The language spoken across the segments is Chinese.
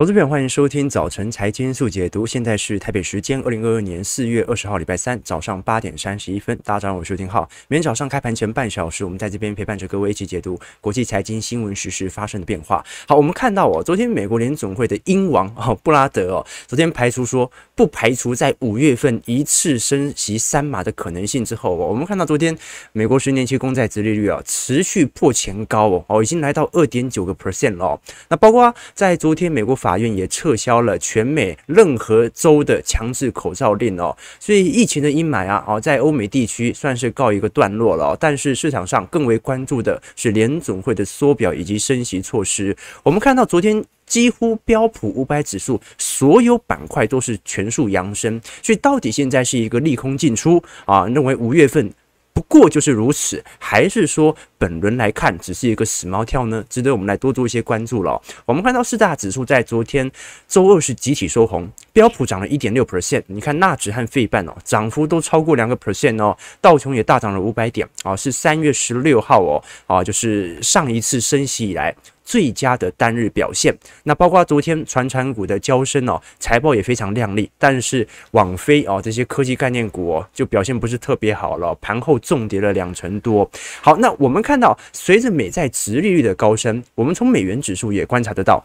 投资朋友，欢迎收听早晨财经速解读。现在是台北时间二零二二年四月二十号，礼拜三早上八点三十一分。大家早上好，我是丁浩。每天早上开盘前半小时，我们在这边陪伴着各位一起解读国际财经新闻实时发生的变化。好，我们看到哦，昨天美国联总会的英王哦布拉德哦，昨天排除说不排除在五月份一次升息三码的可能性之后哦，我们看到昨天美国十年期公债殖利率啊持续破前高哦哦，已经来到二点九个 percent 了。那包括在昨天美国法法院也撤销了全美任何州的强制口罩令哦，所以疫情的阴霾啊，哦，在欧美地区算是告一个段落了。但是市场上更为关注的是联总会的缩表以及升息措施。我们看到昨天几乎标普五百指数所有板块都是全数扬升，所以到底现在是一个利空进出啊？认为五月份。不过就是如此，还是说本轮来看只是一个死猫跳呢？值得我们来多做一些关注了。我们看到四大指数在昨天周二是集体收红，标普涨了一点六 percent，你看纳指和费半哦，涨幅都超过两个 percent 哦，道琼也大涨了五百点啊，是三月十六号哦啊，就是上一次升息以来。最佳的单日表现，那包括昨天传产股的交深哦，财报也非常亮丽，但是网飞哦这些科技概念股哦就表现不是特别好了，盘后重跌了两成多。好，那我们看到随着美债殖利率的高升，我们从美元指数也观察得到。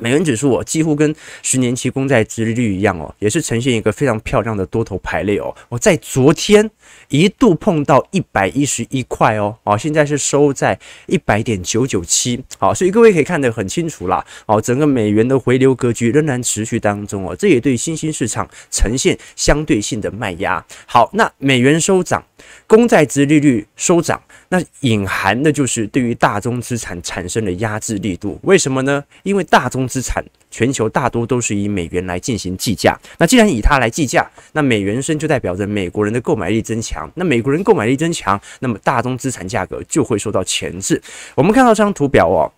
美元指数哦，几乎跟十年期公债殖利率一样哦，也是呈现一个非常漂亮的多头排列哦。我在昨天一度碰到一百一十一块哦，哦，现在是收在一百点九九七，好，所以各位可以看得很清楚啦，哦，整个美元的回流格局仍然持续当中哦，这也对新兴市场呈现相对性的卖压。好，那美元收涨，公债殖利率收涨。那隐含的就是对于大宗资产产生的压制力度，为什么呢？因为大宗资产全球大多都是以美元来进行计价，那既然以它来计价，那美元升就代表着美国人的购买力增强，那美国人购买力增强，那么大宗资产价格就会受到钳制。我们看到这张图表哦。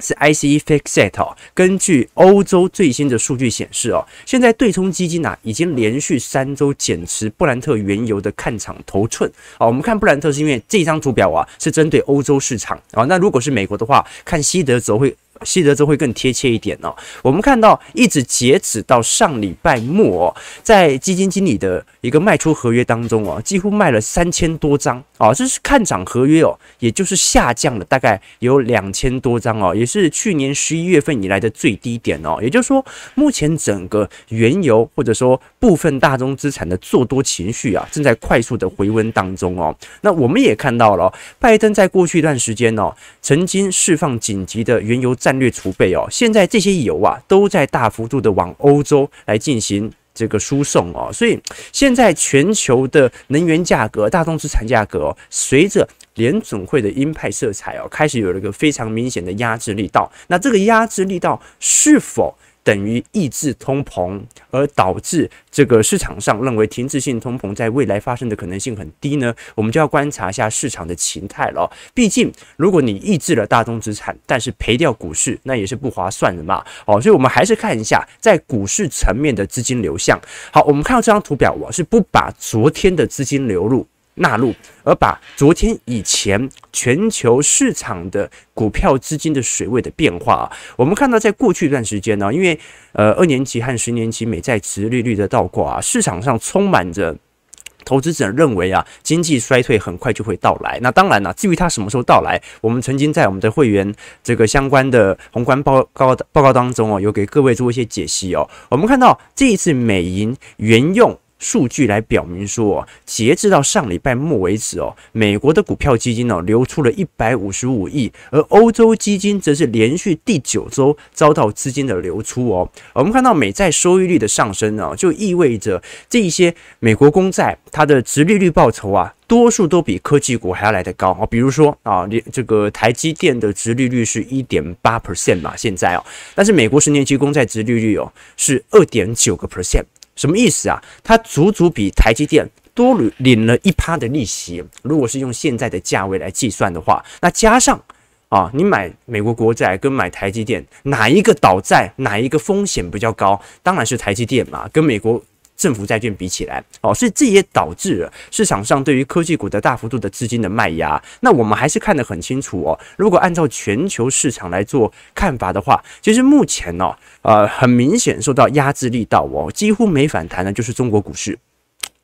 是 ICE Fixset 哦，根据欧洲最新的数据显示哦，现在对冲基金啊已经连续三周减持布兰特原油的看涨头寸啊。我们看布兰特是因为这张图表啊是针对欧洲市场啊，那如果是美国的话，看西德则会。西德州会更贴切一点哦。我们看到，一直截止到上礼拜末哦，在基金经理的一个卖出合约当中哦，几乎卖了三千多张哦，这是看涨合约哦，也就是下降了大概有两千多张哦，也是去年十一月份以来的最低点哦。也就是说，目前整个原油或者说部分大宗资产的做多情绪啊，正在快速的回温当中哦。那我们也看到了，拜登在过去一段时间哦，曾经释放紧急的原油战略储备哦，现在这些油啊都在大幅度的往欧洲来进行这个输送哦，所以现在全球的能源价格、大宗资产价格，随着联总会的鹰派色彩哦，开始有了一个非常明显的压制力道。那这个压制力道是否等于抑制通膨，而导致这个市场上认为停滞性通膨在未来发生的可能性很低呢？我们就要观察一下市场的情态了。毕竟，如果你抑制了大宗资产，但是赔掉股市，那也是不划算的嘛。哦，所以我们还是看一下在股市层面的资金流向。好，我们看到这张图表，我是不把昨天的资金流入。纳入，而把昨天以前全球市场的股票资金的水位的变化啊，我们看到在过去一段时间呢，因为呃二年期和十年期美债殖利率的倒挂啊，市场上充满着投资者认为啊，经济衰退很快就会到来。那当然了，至于它什么时候到来，我们曾经在我们的会员这个相关的宏观报告报告当中哦，有给各位做一些解析哦。我们看到这一次美银原用。数据来表明说，截至到上礼拜末为止哦，美国的股票基金呢流出了一百五十五亿，而欧洲基金则是连续第九周遭到资金的流出哦。我们看到美债收益率的上升呢，就意味着这一些美国公债它的殖利率报酬啊，多数都比科技股还要来得高啊。比如说啊，这个台积电的殖利率是一点八 percent 嘛，现在哦，但是美国十年期公债殖利率哦是二点九个 percent。什么意思啊？它足足比台积电多领了一趴的利息。如果是用现在的价位来计算的话，那加上啊，你买美国国债跟买台积电，哪一个倒债，哪一个风险比较高？当然是台积电嘛，跟美国政府债券比起来哦，所以这也导致了市场上对于科技股的大幅度的资金的卖压。那我们还是看得很清楚哦。如果按照全球市场来做看法的话，其实目前呢、呃，很明显受到压制力道哦，几乎没反弹的就是中国股市。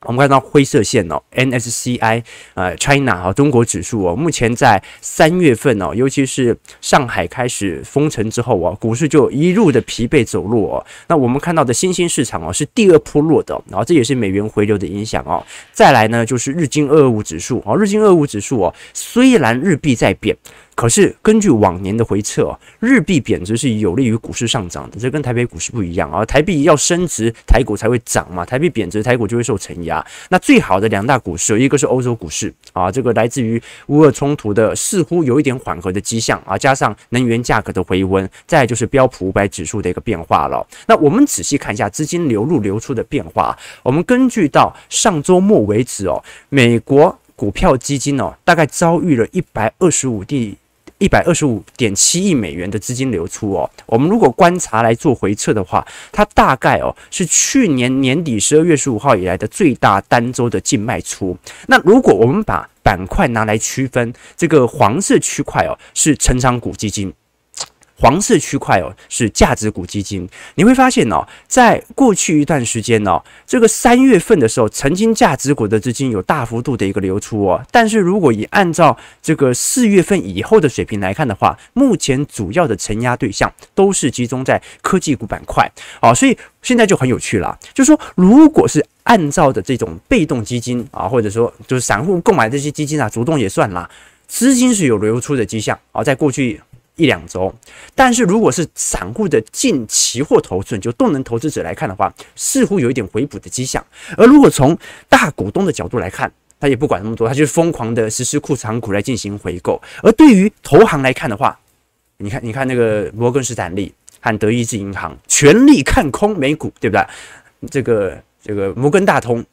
我们看到灰色线哦，N S C I，呃，China 哈中国指数哦，目前在三月份哦，尤其是上海开始封城之后哦，股市就一路的疲惫走弱哦。那我们看到的新兴市场哦，是第二波弱的，然后这也是美元回流的影响哦。再来呢，就是日经二二五指数哦，日经二二五指数哦，虽然日币在贬。可是根据往年的回测，日币贬值是有利于股市上涨的，这跟台北股市不一样啊。台币要升值，台股才会涨嘛；台币贬值，台股就会受承压。那最好的两大股市，一个是欧洲股市啊，这个来自于乌俄冲突的似乎有一点缓和的迹象啊，加上能源价格的回温，再就是标普五百指数的一个变化了。那我们仔细看一下资金流入流出的变化，我们根据到上周末为止哦，美国股票基金哦，大概遭遇了一百二十五地。一百二十五点七亿美元的资金流出哦，我们如果观察来做回测的话，它大概哦是去年年底十二月十五号以来的最大单周的净卖出。那如果我们把板块拿来区分，这个黄色区块哦是成长股基金。黄色区块哦是价值股基金，你会发现哦，在过去一段时间哦，这个三月份的时候，曾经价值股的资金有大幅度的一个流出哦，但是如果以按照这个四月份以后的水平来看的话，目前主要的承压对象都是集中在科技股板块。哦，所以现在就很有趣了，就是说，如果是按照的这种被动基金啊，或者说就是散户购买这些基金啊，主动也算啦，资金是有流出的迹象。啊，在过去。一两周，但是如果是散户的净期货头寸，就动能投资者来看的话，似乎有一点回补的迹象。而如果从大股东的角度来看，他也不管那么多，他就是疯狂的实施库藏股来进行回购。而对于投行来看的话，你看，你看那个摩根士丹利和德意志银行全力看空美股，对不对？这个这个摩根大通。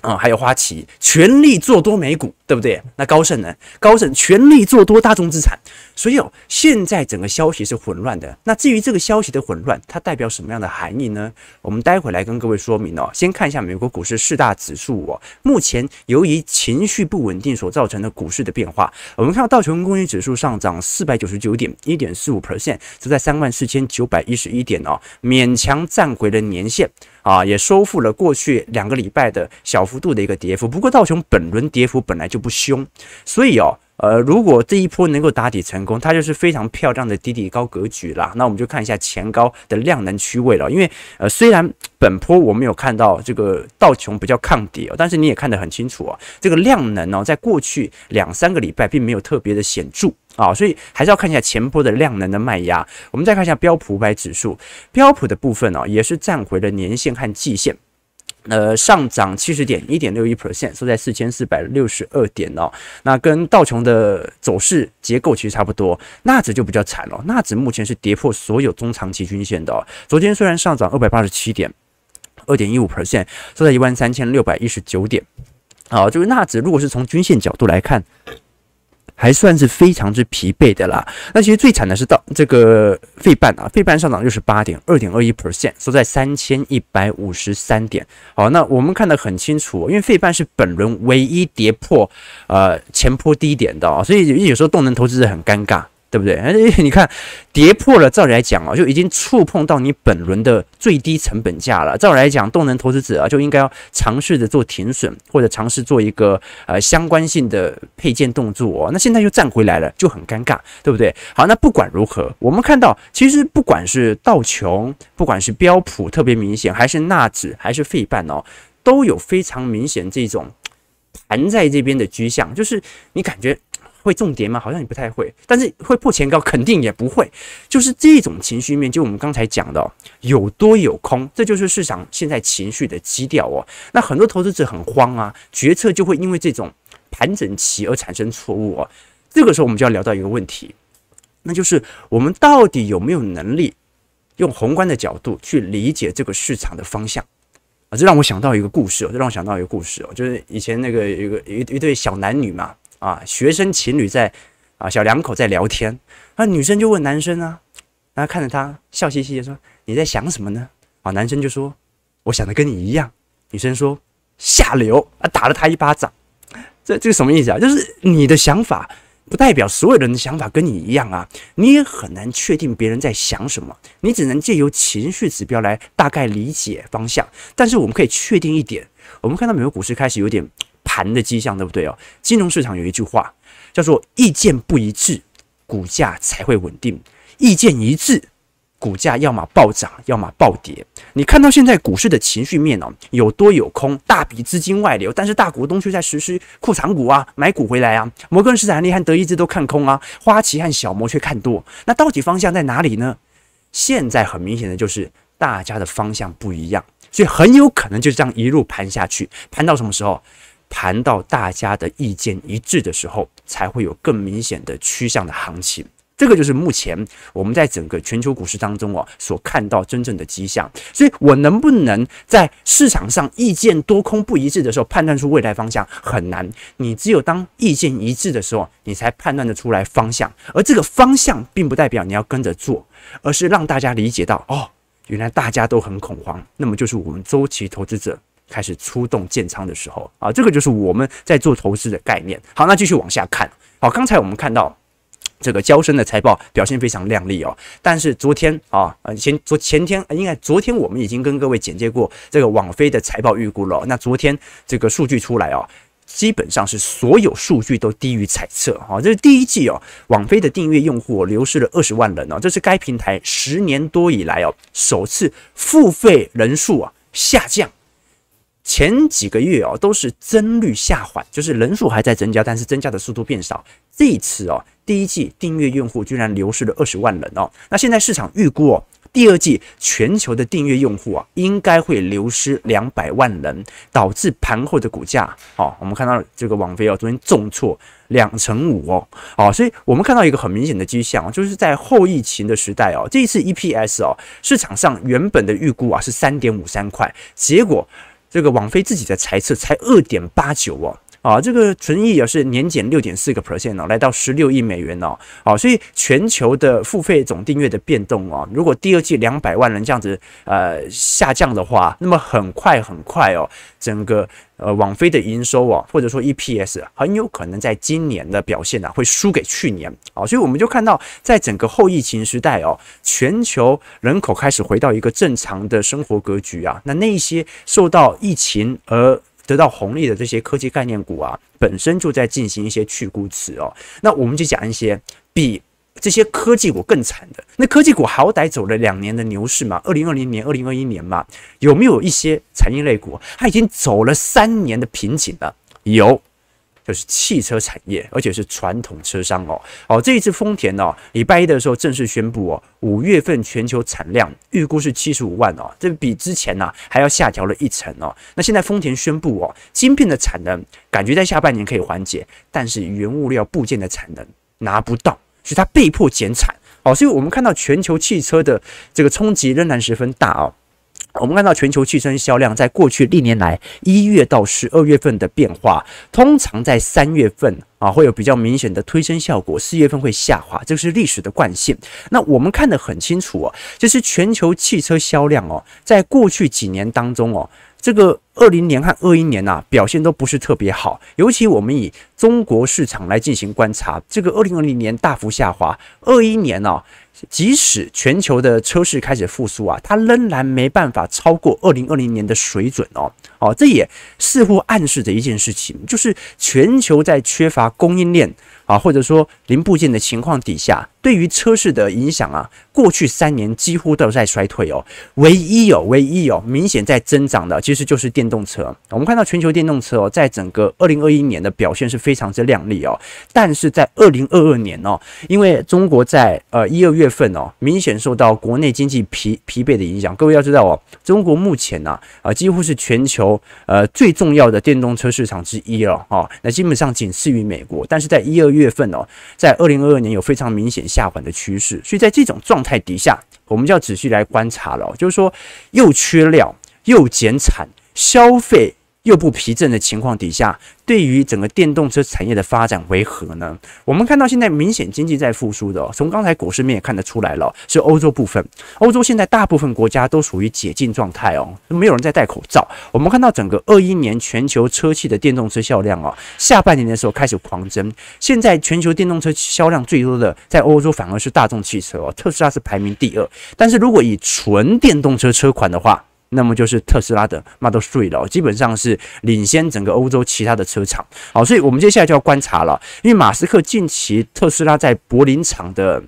啊、还有花旗全力做多美股，对不对？那高盛呢？高盛全力做多大众资产。所以哦，现在整个消息是混乱的。那至于这个消息的混乱，它代表什么样的含义呢？我们待会来跟各位说明哦。先看一下美国股市四大指数哦，目前由于情绪不稳定所造成的股市的变化。我们看到道琼工业指数上涨四百九十九点，一点四五 percent，就在三万四千九百一十一点哦，勉强站回了年线。啊，也收复了过去两个礼拜的小幅度的一个跌幅。不过道琼本轮跌幅本来就不凶，所以哦，呃，如果这一波能够打底成功，它就是非常漂亮的底底高格局啦。那我们就看一下前高的量能区位了。因为呃，虽然本波我们有看到这个道琼比较抗跌哦，但是你也看得很清楚啊，这个量能哦，在过去两三个礼拜并没有特别的显著。啊，所以还是要看一下前波的量能的卖压。我们再看一下标普五百指数，标普的部分哦，也是站回了年线和季线，呃，上涨七十点，一点六一 percent，收在四千四百六十二点哦。那跟道琼的走势结构其实差不多，纳指就比较惨了，纳指目前是跌破所有中长期均线的哦。昨天虽然上涨二百八十七点，二点一五 percent，收在一万三千六百一十九点。好，就是纳指如果是从均线角度来看。还算是非常之疲惫的啦。那其实最惨的是到这个费半啊，费半上涨六十八点二点二一 percent，收在三千一百五十三点。好，那我们看得很清楚，因为费半是本轮唯一跌破呃前坡低点的啊，所以有时候动能投资者很尴尬。对不对？哎，你看跌破了，照理来讲啊，就已经触碰到你本轮的最低成本价了。照理来讲，动能投资者啊，就应该要尝试着做停损，或者尝试做一个呃相关性的配件动作哦。那现在又站回来了，就很尴尬，对不对？好，那不管如何，我们看到其实不管是道琼，不管是标普，特别明显，还是纳指，还是费半哦，都有非常明显这种盘在这边的趋向，就是你感觉。会重叠吗？好像也不太会，但是会破前高肯定也不会。就是这种情绪面，就我们刚才讲的，有多有空，这就是市场现在情绪的基调哦。那很多投资者很慌啊，决策就会因为这种盘整期而产生错误哦。这个时候我们就要聊到一个问题，那就是我们到底有没有能力用宏观的角度去理解这个市场的方向啊？这让我想到一个故事哦，这让我想到一个故事哦，就是以前那个一个一一对小男女嘛。啊，学生情侣在啊，小两口在聊天，那女生就问男生啊，然后看着他笑嘻嘻的说：“你在想什么呢？”啊，男生就说：“我想的跟你一样。”女生说下流啊，打了他一巴掌。这这个什么意思啊？就是你的想法不代表所有人的想法跟你一样啊，你也很难确定别人在想什么，你只能借由情绪指标来大概理解方向。但是我们可以确定一点，我们看到美国股市开始有点盘的迹象，对不对哦？金融市场有一句话叫做“意见不一致，股价才会稳定；意见一致”。股价要么暴涨，要么暴跌。你看到现在股市的情绪面哦，有多有空，大笔资金外流，但是大股东却在实施库藏股啊，买股回来啊。摩根士丹利和德意志都看空啊，花旗和小摩却看多。那到底方向在哪里呢？现在很明显的就是大家的方向不一样，所以很有可能就是这样一路盘下去，盘到什么时候？盘到大家的意见一致的时候，才会有更明显的趋向的行情。这个就是目前我们在整个全球股市当中哦所看到真正的迹象，所以我能不能在市场上意见多空不一致的时候判断出未来方向很难。你只有当意见一致的时候，你才判断得出来方向。而这个方向并不代表你要跟着做，而是让大家理解到哦，原来大家都很恐慌，那么就是我们周期投资者开始出动建仓的时候啊，这个就是我们在做投资的概念。好，那继续往下看。好，刚才我们看到。这个交生的财报表现非常亮丽哦，但是昨天啊，呃前昨前天应该昨天我们已经跟各位简介过这个网飞的财报预估了。那昨天这个数据出来哦，基本上是所有数据都低于猜测哈。这是第一季哦，网飞的订阅用户流失了二十万人哦，这是该平台十年多以来哦首次付费人数啊下降。前几个月哦都是增率下滑，就是人数还在增加，但是增加的速度变少。这一次哦，第一季订阅用户居然流失了二十万人哦。那现在市场预估哦，第二季全球的订阅用户啊，应该会流失两百万人，导致盘后的股价哦，我们看到这个网飞哦，昨天重挫两成五哦，哦，所以我们看到一个很明显的迹象，就是在后疫情的时代哦，这一次 EPS 哦，市场上原本的预估啊是三点五三块，结果。这个王菲自己的猜测才二点八九哦，啊，这个纯益也是年减六点四个 percent 哦，来到十六亿美元哦，啊，所以全球的付费总订阅的变动哦，如果第二季两百万人这样子呃下降的话，那么很快很快哦，整个。呃，网飞的营收啊，或者说 EPS 很有可能在今年的表现啊，会输给去年啊，所以我们就看到，在整个后疫情时代哦，全球人口开始回到一个正常的生活格局啊，那那一些受到疫情而得到红利的这些科技概念股啊，本身就在进行一些去估值哦，那我们就讲一些比。这些科技股更惨的，那科技股好歹走了两年的牛市嘛，二零二零年、二零二一年嘛，有没有一些产业类股，它已经走了三年的瓶颈了？有，就是汽车产业，而且是传统车商哦。哦，这一次丰田哦，礼拜一的时候正式宣布哦，五月份全球产量预估是七十五万哦，这比之前呢还要下调了一成哦。那现在丰田宣布哦，芯片的产能感觉在下半年可以缓解，但是原物料部件的产能拿不到。所以它被迫减产，哦，所以我们看到全球汽车的这个冲击仍然十分大哦。我们看到全球汽车销量在过去历年来一月到十二月份的变化，通常在三月份啊会有比较明显的推升效果，四月份会下滑，这是历史的惯性。那我们看得很清楚哦，就是全球汽车销量哦，在过去几年当中哦。这个二零年和二一年呐、表现都不是特别好。尤其我们以中国市场来进行观察，这个二零二零年大幅下滑，二一年呢、即使全球的车市开始复苏啊，它仍然没办法超过二零二零年的水准哦。哦，这也似乎暗示着一件事情，就是全球在缺乏供应链啊，或者说零部件的情况底下。对于车市的影响啊，过去三年几乎都在衰退哦。唯一有、哦，唯一有、哦、明显在增长的，其实就是电动车。我们看到全球电动车哦，在整个二零二一年的表现是非常之亮丽哦。但是在二零二二年哦，因为中国在呃一二月份哦，明显受到国内经济疲疲惫的影响。各位要知道哦，中国目前呢啊、几乎是全球呃最重要的电动车市场之一了哦。那基本上仅次于美国。但是在一二月月份哦，在二零二二年有非常明显。下滑的趋势，所以在这种状态底下，我们就要仔细来观察了。就是说，又缺料又减产，消费又不疲振的情况底下，对于整个电动车产业的发展为何呢？我们看到现在明显经济在复苏的，从刚才股市面也看得出来了，是欧洲部分。欧洲现在大部分国家都属于解禁状态哦，没有人在戴口罩。我们看到整个二一年全球车企的电动车销量哦，下半年的时候开始狂增。现在全球电动车销量最多的在欧洲反而是大众汽车哦，特斯拉是排名第二。但是如果以纯电动车车款的话，那么就是特斯拉的 Model 3了，基本上是领先整个欧洲其他的车厂。好，所以我们接下来就要观察了，因为马斯克近期特斯拉在柏林厂的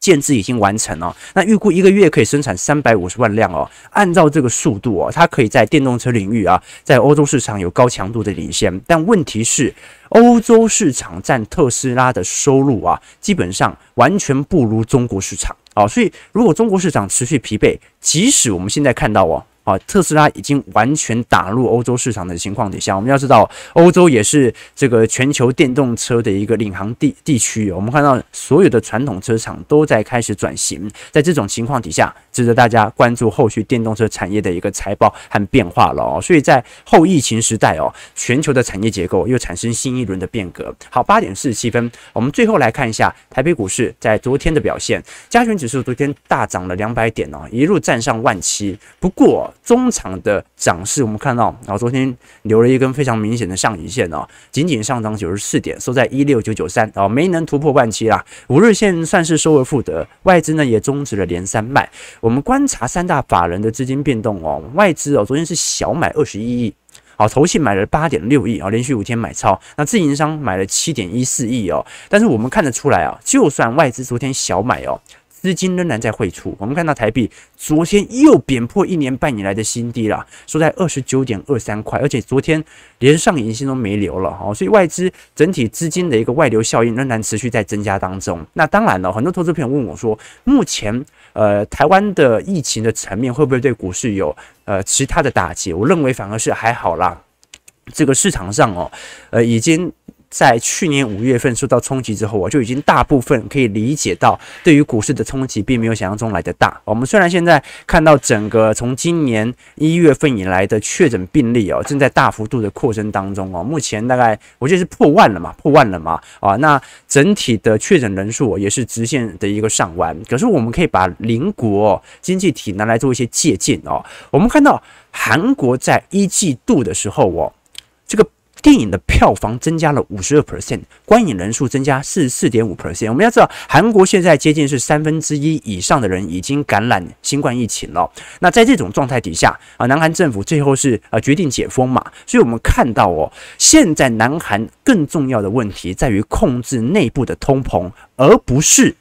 建置已经完成了，那预估一个月可以生产三百五十万辆哦。按照这个速度哦，它可以在电动车领域啊，在欧洲市场有高强度的领先。但问题是，欧洲市场占特斯拉的收入啊，基本上完全不如中国市场。啊，所以如果中国市场持续疲惫，即使我们现在看到哦。啊，特斯拉已经完全打入欧洲市场的情况底下，我们要知道，欧洲也是这个全球电动车的一个领航地地区。我们看到所有的传统车厂都在开始转型，在这种情况底下，值得大家关注后续电动车产业的一个财报和变化了哦。所以在后疫情时代哦，全球的产业结构又产生新一轮的变革。好，八点四十七分，我们最后来看一下台北股市在昨天的表现，加权指数昨天大涨了两百点哦，一路站上万七。不过，中场的涨势，我们看到，然后昨天留了一根非常明显的上影线哦，仅仅上涨九十四点，收在一六九九三，哦，没能突破万七啦。五日线算是收而复得，外资呢也终止了连三卖。我们观察三大法人的资金变动哦，外资哦昨天是小买二十一亿，好，投信买了八点六亿啊，连续五天买超。那自营商买了七点一四亿哦，但是我们看得出来啊，就算外资昨天小买哦。资金仍然在汇出，我们看到台币昨天又贬破一年半以来的新低了，收在二十九点二三块，而且昨天连上影线都没留了哈，所以外资整体资金的一个外流效应仍然持续在增加当中。那当然了，很多投资朋友问我说，目前呃台湾的疫情的层面会不会对股市有呃其他的打击？我认为反而是还好啦，这个市场上哦，呃已经。在去年五月份受到冲击之后，我就已经大部分可以理解到，对于股市的冲击并没有想象中来得大。我们虽然现在看到整个从今年一月份以来的确诊病例哦，正在大幅度的扩增当中哦，目前大概我觉得是破万了嘛，破万了嘛啊，那整体的确诊人数也是直线的一个上弯。可是我们可以把邻国经济体拿来做一些借鉴哦，我们看到韩国在一季度的时候哦，电影的票房增加了五十二 percent，观影人数增加四十四点五 percent。我们要知道，韩国现在接近是三分之一以上的人已经感染新冠疫情了。那在这种状态底下啊，南韩政府最后是呃决定解封嘛。所以我们看到哦，现在南韩更重要的问题在于控制内部的通膨，而不是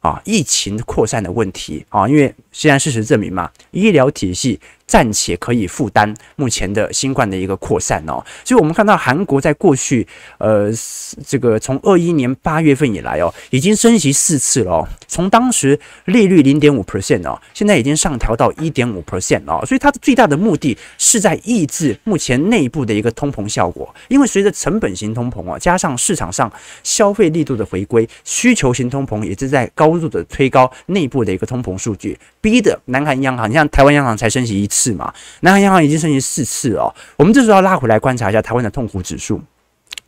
啊疫情扩散的问题啊。因为现在事实证明嘛，医疗体系。暂且可以负担目前的新冠的一个扩散哦，所以我们看到韩国在过去呃这个从二一年八月份以来哦，已经升息四次了哦，从当时利率零点五 percent 哦，现在已经上调到一点五 percent 哦，所以它的最大的目的是在抑制目前内部的一个通膨效果，因为随着成本型通膨哦，加上市场上消费力度的回归，需求型通膨也是在高度的推高内部的一个通膨数据，逼得南韩央行，你像台湾央行才升息一次。次嘛，南韩央行已经升息四次哦。我们这时候要拉回来观察一下台湾的痛苦指数。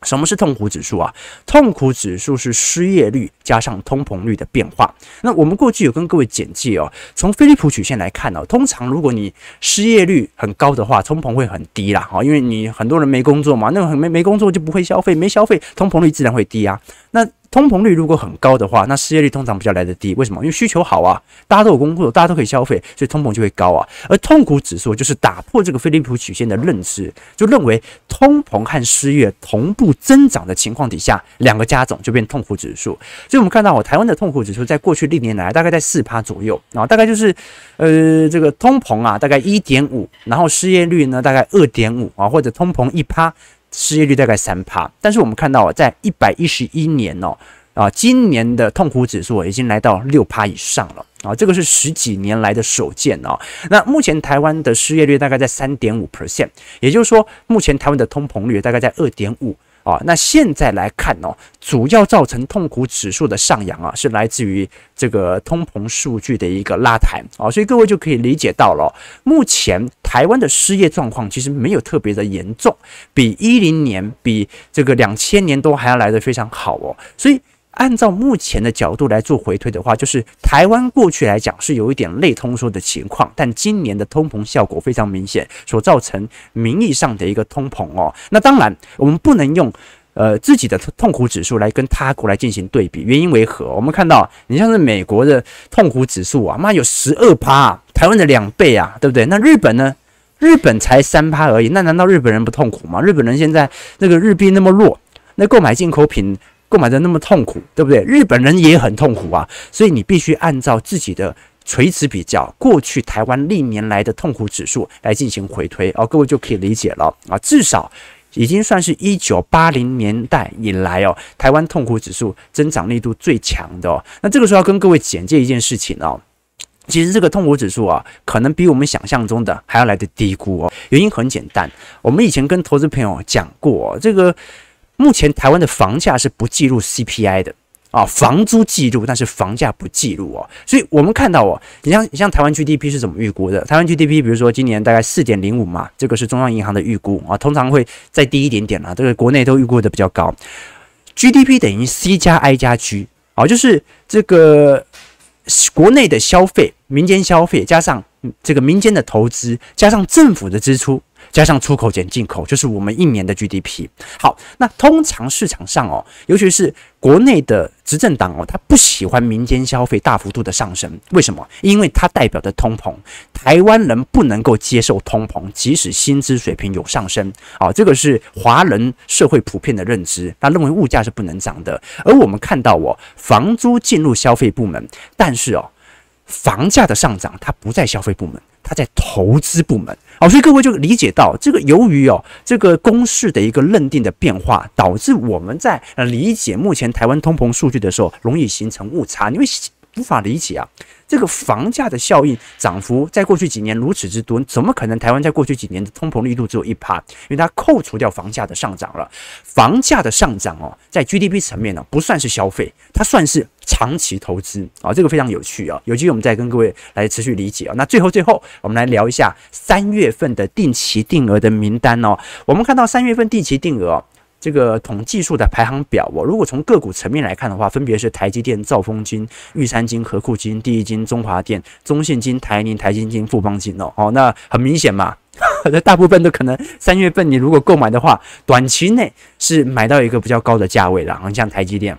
什么是痛苦指数啊？痛苦指数是失业率加上通膨率的变化。那我们过去有跟各位简介哦，从菲利普曲线来看哦，通常如果你失业率很高的话，通膨会很低啦。哈，因为你很多人没工作嘛，那个没没工作就不会消费，没消费，通膨率自然会低啊。那通膨率如果很高的话，那失业率通常比较来得低。为什么？因为需求好啊，大家都有工作，大家都可以消费，所以通膨就会高啊。而痛苦指数就是打破这个菲利普曲线的认知，就认为通膨和失业同步增长的情况底下，两个加总就变痛苦指数。所以我们看到，哦，台湾的痛苦指数在过去历年来大概在四趴左右啊，大概就是呃这个通膨啊大概一点五，然后失业率呢大概二点五啊，或者通膨一趴。失业率大概三趴，但是我们看到啊在一百一十一年哦，啊，今年的痛苦指数已经来到六趴以上了啊，这个是十几年来的首见哦。那目前台湾的失业率大概在三点五 percent，也就是说，目前台湾的通膨率大概在二点五啊，那现在来看哦，主要造成痛苦指数的上扬啊，是来自于这个通膨数据的一个拉抬啊，所以各位就可以理解到了，目前台湾的失业状况其实没有特别的严重，比一零年、比这个两千年都还要来得非常好哦，所以按照目前的角度来做回推的话，就是台湾过去来讲是有一点类通缩的情况，但今年的通膨效果非常明显，所造成名义上的一个通膨哦，那当然我们不能用。呃，自己的痛苦指数来跟他国来进行对比，原因为何？我们看到，你像是美国的痛苦指数啊，妈有十二趴，台湾的两倍啊，对不对？那日本呢？日本才三趴而已，那难道日本人不痛苦吗？日本人现在那个日币那么弱，那购买进口品购买的那么痛苦，对不对？日本人也很痛苦啊，所以你必须按照自己的垂直比较，过去台湾历年来的痛苦指数来进行回推，哦，各位就可以理解了啊，至少。已经算是一九八零年代以来哦，台湾痛苦指数增长力度最强的哦。那这个时候要跟各位简介一件事情哦，其实这个痛苦指数啊，可能比我们想象中的还要来得低估哦。原因很简单，我们以前跟投资朋友讲过，这个目前台湾的房价是不计入 CPI 的。啊，房租记录，但是房价不记录哦，所以我们看到哦，你像你像台湾 GDP 是怎么预估的？台湾 GDP 比如说今年大概四点零五嘛，这个是中央银行的预估啊，通常会再低一点点啦，这个国内都预估的比较高。GDP 等于 C 加 I 加 G 啊，就是这个国内的消费、民间消费加上这个民间的投资加上政府的支出。加上出口减进口，就是我们一年的 GDP。好，那通常市场上哦，尤其是国内的执政党哦，他不喜欢民间消费大幅度的上升。为什么？因为它代表的通膨，台湾人不能够接受通膨，即使薪资水平有上升。啊，这个是华人社会普遍的认知，他认为物价是不能涨的。而我们看到哦，房租进入消费部门，但是哦，房价的上涨它不在消费部门。它在投资部门，好，所以各位就理解到这个，由于哦这个公式的一个认定的变化，导致我们在理解目前台湾通膨数据的时候，容易形成误差，因为无法理解啊。这个房价的效应涨幅在过去几年如此之多，怎么可能台湾在过去几年的通膨力度只有一趴？因为它扣除掉房价的上涨了，房价的上涨哦，在 GDP 层面呢不算是消费，它算是长期投资啊，这个非常有趣啊，有机会我们再跟各位来持续理解啊。那最后最后，我们来聊一下三月份的定期定额的名单哦。我们看到三月份定期定额。这个统计数的排行表，我如果从个股层面来看的话，分别是台积电、兆丰金、玉山金、和库金、第一金、中华电、中信金、台宁、台金金、富邦金哦。哦，那很明显嘛，那大部分都可能三月份你如果购买的话，短期内是买到一个比较高的价位的，像台积电。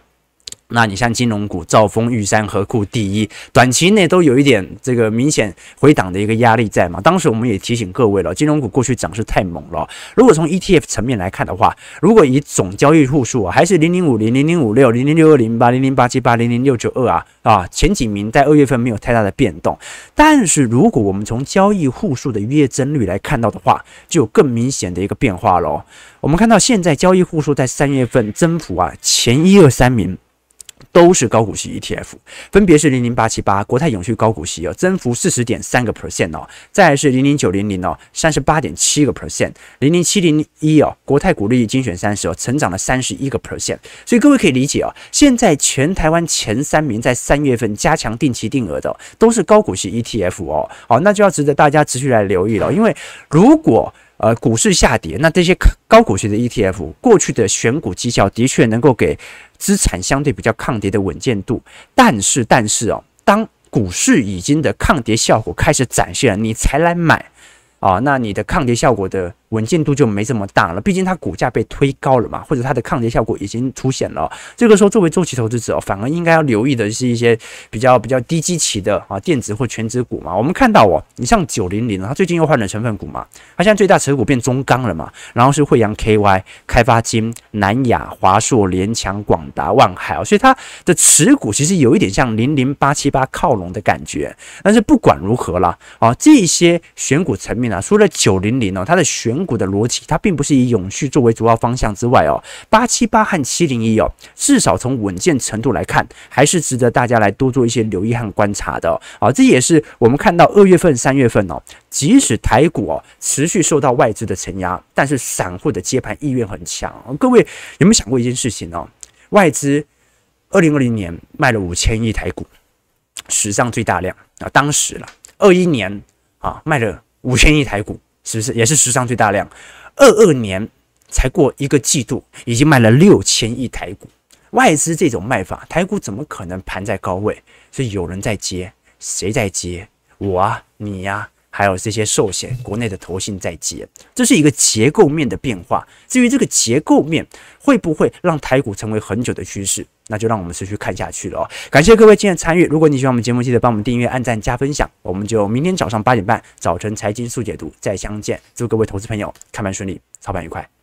那你像金融股，兆丰、玉山、和库、第一，短期内都有一点这个明显回档的一个压力在嘛？当时我们也提醒各位了，金融股过去涨势太猛了。如果从 ETF 层面来看的话，如果以总交易户数啊，还是零零五零、零零五六、零零六二零八、零零八七八、零零六九二啊啊，前几名在二月份没有太大的变动。但是如果我们从交易户数的月增率来看到的话，就有更明显的一个变化喽。我们看到现在交易户数在三月份增幅啊，前一二三名。都是高股息 ETF，分别是零零八七八国泰永续高股息哦，增幅四十点三个 percent 哦，再来是零零九零零哦，三十八点七个 percent，零零七零一哦，国泰股利精选三十哦，成长了三十一个 percent，所以各位可以理解哦，现在全台湾前三名在三月份加强定期定额的都是高股息 ETF 哦，好，那就要值得大家持续来留意了，因为如果呃股市下跌，那这些高股息的 ETF 过去的选股绩效的确能够给。资产相对比较抗跌的稳健度，但是但是哦，当股市已经的抗跌效果开始展现了，你才来买啊，那你的抗跌效果的。稳健度就没这么大了，毕竟它股价被推高了嘛，或者它的抗跌效果已经出现了。这个时候，作为周期投资者，反而应该要留意的是一些比较比较低基期的啊电子或全职股嘛。我们看到哦，你像九零零，它最近又换了成分股嘛，它现在最大持股变中钢了嘛，然后是惠阳 KY、开发金、南亚、华硕、联强、广达、万海，所以它的持股其实有一点像零零八七八靠拢的感觉。但是不管如何啦，啊，这些选股层面啊，除了九零零哦，它的选选股的逻辑，它并不是以永续作为主要方向之外哦，八七八和七零一哦，至少从稳健程度来看，还是值得大家来多做一些留意和观察的啊。这也是我们看到二月份、三月份哦，即使台股哦持续受到外资的承压，但是散户的接盘意愿很强。各位有没有想过一件事情哦？外资二零二零年卖了五千亿台股，史上最大量啊，当时了。二一年啊，卖了五千亿台股，是不是也是史上最大量？二二年才过一个季度，已经卖了六千亿台股。外资这种卖法，台股怎么可能盘在高位？所以有人在接，谁在接？我啊，你呀、啊，还有这些寿险国内的投信在接，这是一个结构面的变化。至于这个结构面会不会让台股成为很久的趋势？那就让我们持续看下去了哦！感谢各位今天的参与。如果你喜欢我们节目，记得帮我们订阅、按赞、加分享。我们就明天早上八点半早晨财经速解读再相见。祝各位投资朋友看盘顺利，操盘愉快。